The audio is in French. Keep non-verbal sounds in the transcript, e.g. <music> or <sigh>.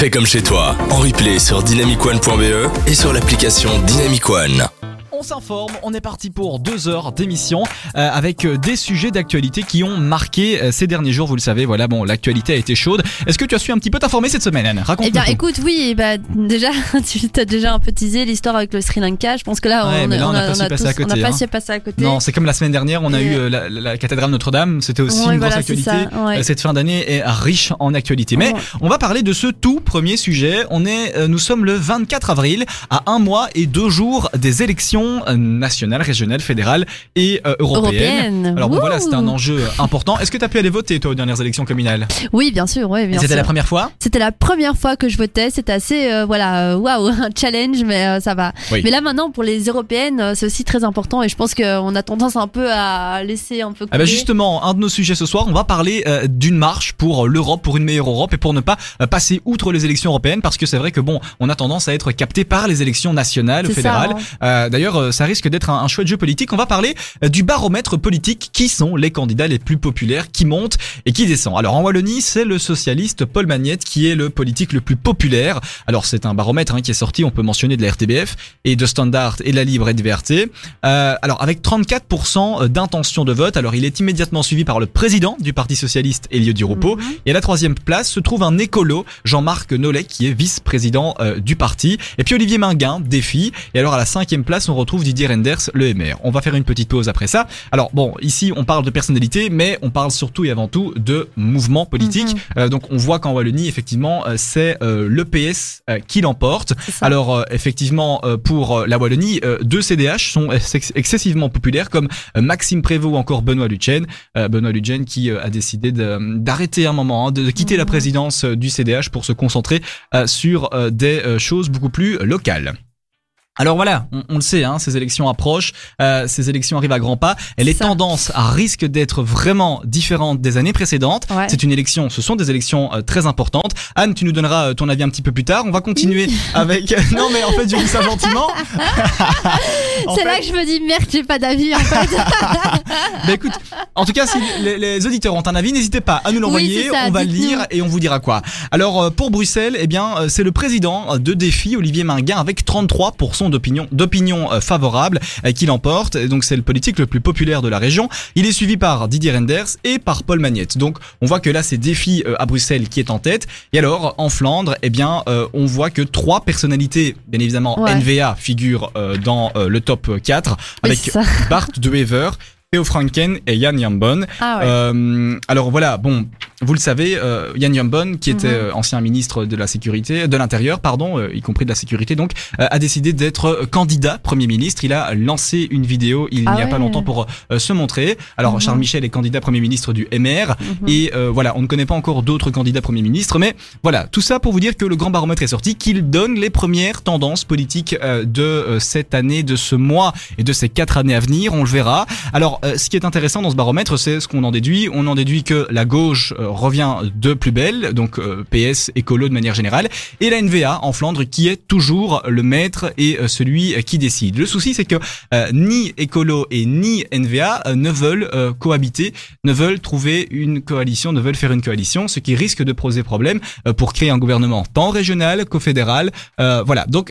Fais comme chez toi, en replay sur dynamicone.be et sur l'application Dynamic One. On s'informe, on est parti pour deux heures d'émission euh, avec euh, des sujets d'actualité qui ont marqué euh, ces derniers jours. Vous le savez, voilà, bon, l'actualité a été chaude. Est-ce que tu as su un petit peu t'informer cette semaine, Anne? Raconte. Eh bien, écoute, oui, bah déjà, <laughs> tu as déjà un peu teasé l'histoire avec le Sri Lanka. Je pense que là, Ouais, on, là, on a pas su tous- passer à côté, on a pas hein. à côté. Non, c'est comme la semaine dernière, on a Et- eu la, la cathédrale Notre-Dame, c'était aussi Ouais, une voilà, grosse actualité. ça, ouais. Cette fin d'année est riche en actualité. Mais on va parler de ce tout premier sujet. On est, euh, nous sommes le 24 avril, à un mois et deux jours des élections euh, nationales, régionales, fédérales et euh. Européenne. Alors bon, voilà, c'est un enjeu euh, important. Est-ce que tu as pu aller voter toi aux dernières élections communales? Oui, bien sûr, oui, Et bien C'était la première fois? C'était la première fois que je votais. C'était assez, euh, voilà, euh, waouh, <laughs> un challenge, mais euh, ça va. Oui. Mais là maintenant, pour les européennes, c'est aussi très important et je pense qu'on a tendance un peu à laisser un peu. Ah bah justement, un de nos sujets ce soir, on va parler d'une marche pour l'Europe, pour une meilleure Europe et pour ne pas passer outre les élections européennes parce que c'est vrai que bon, on a tendance à être capté par les élections nationales, fédérales. hein. D'ailleurs, euh, ça risque d'être un, un chouette jeu politique. On va parler euh, du baromètre politique. Qui sont les candidats les plus populaires, qui montent et qui descendent? Alors en Wallonie, c'est le socialiste Paul Magnette qui est le politique le plus populaire. Alors c'est un baromètre hein, qui est sorti, on peut mentionner de la RTBF et de Standard et de la Libre et de VRT. Euh, alors avec 34% d'intention de vote, alors il est immédiatement suivi par le président du Parti Socialiste, Elio Di Rupo. Mhm. Et à la troisième place se trouve un écolo, Jean-Marc Nollet, qui est vice-président euh, du parti. Et puis Olivier Minguin, défi. Et alors à la cinquième place, on retrouve Didier Renders, le MR. On va faire une petite pause après ça. Alors bon, ici on parle de personnalité, mais on parle surtout et avant tout de mouvement politique. Mhm. Euh, donc on voit qu'en Wallonie, effectivement, euh, c'est euh, le PS euh, qui l'emporte. Alors effectivement, pour la Wallonie, deux CDH sont ex- excessivement populaires comme Maxime Prévost ou encore Benoît Luchen. Euh, Benoît Luchen qui a décidé d'arrêter un moment, hein, de, de quitter la Mhm. présidence du CDH pour se concentrer sur des choses beaucoup plus locales. Alors voilà, on, on le sait, hein, ces élections approchent, euh, ces élections arrivent à grands pas, et les ça. tendances à risque d'être vraiment différentes des années précédentes. Ouais. C'est une élection, ce sont des élections euh, très importantes. Anne, tu nous donneras euh, ton avis un petit peu plus tard. On va continuer <laughs> avec. <laughs> non mais en fait, je dis ça gentiment. <laughs> En C'est fait- là que je me dis merde, j'ai pas d'avis en fait. Bah écoute, en tout cas, si les, les auditeurs ont un avis, n'hésitez pas à nous l'envoyer. on va le lire et on vous dira quoi. Alors euh, pour Bruxelles, eh bien, c'est le président de Défi, Olivier Minguin, avec 33% d'opinion, d'opinion euh, favorable, euh, qui l'emporte. Donc c'est le politique le plus populaire de la région. Il est suivi par Didier Renders et par Paul Magnette. Donc on voit que là, c'est Défi euh, à Bruxelles qui est en tête. Et alors en Flandre, eh bien, on voit que trois personnalités, bien évidemment, Ouais. NVA figurent euh, dans le top 4 Oui, avec. Bart de Wever, Theo Franken et Jan Jambon. Ah ouais. Euh, alors voilà, bon, vous le savez, euh, Jan Jambon, qui était Mhm. euh, ancien ministre de la sécurité, de l'intérieur, pardon, euh, y compris de la sécurité, donc, euh, a décidé d'être euh, candidat premier ministre. Il a lancé une vidéo il Ah n'y a pas longtemps pour euh, se montrer. Alors Mhm. Charles Michel est candidat premier ministre du MR. Mhm. Et euh, voilà, on ne connaît pas encore d'autres candidats Premier ministre, mais voilà, tout ça pour vous dire que le grand baromètre est sorti, qu'il donne les premières tendances politiques euh, de cette année, de ce mois et de ces quatre années à venir, on le verra. Alors, euh, ce qui est intéressant dans ce baromètre, c'est ce qu'on en déduit. On en déduit que la gauche euh, revient de plus belle, donc euh, PS, écolo de manière générale, et la NVA en Flandre qui est toujours le maître et euh, celui euh, qui décide. Le souci, c'est que ni écolo et ni NVA ne veulent cohabiter ne veulent trouver une coalition, ne veulent faire une coalition, ce qui risque de poser problème pour créer un gouvernement tant régional qu'au fédéral. Voilà, donc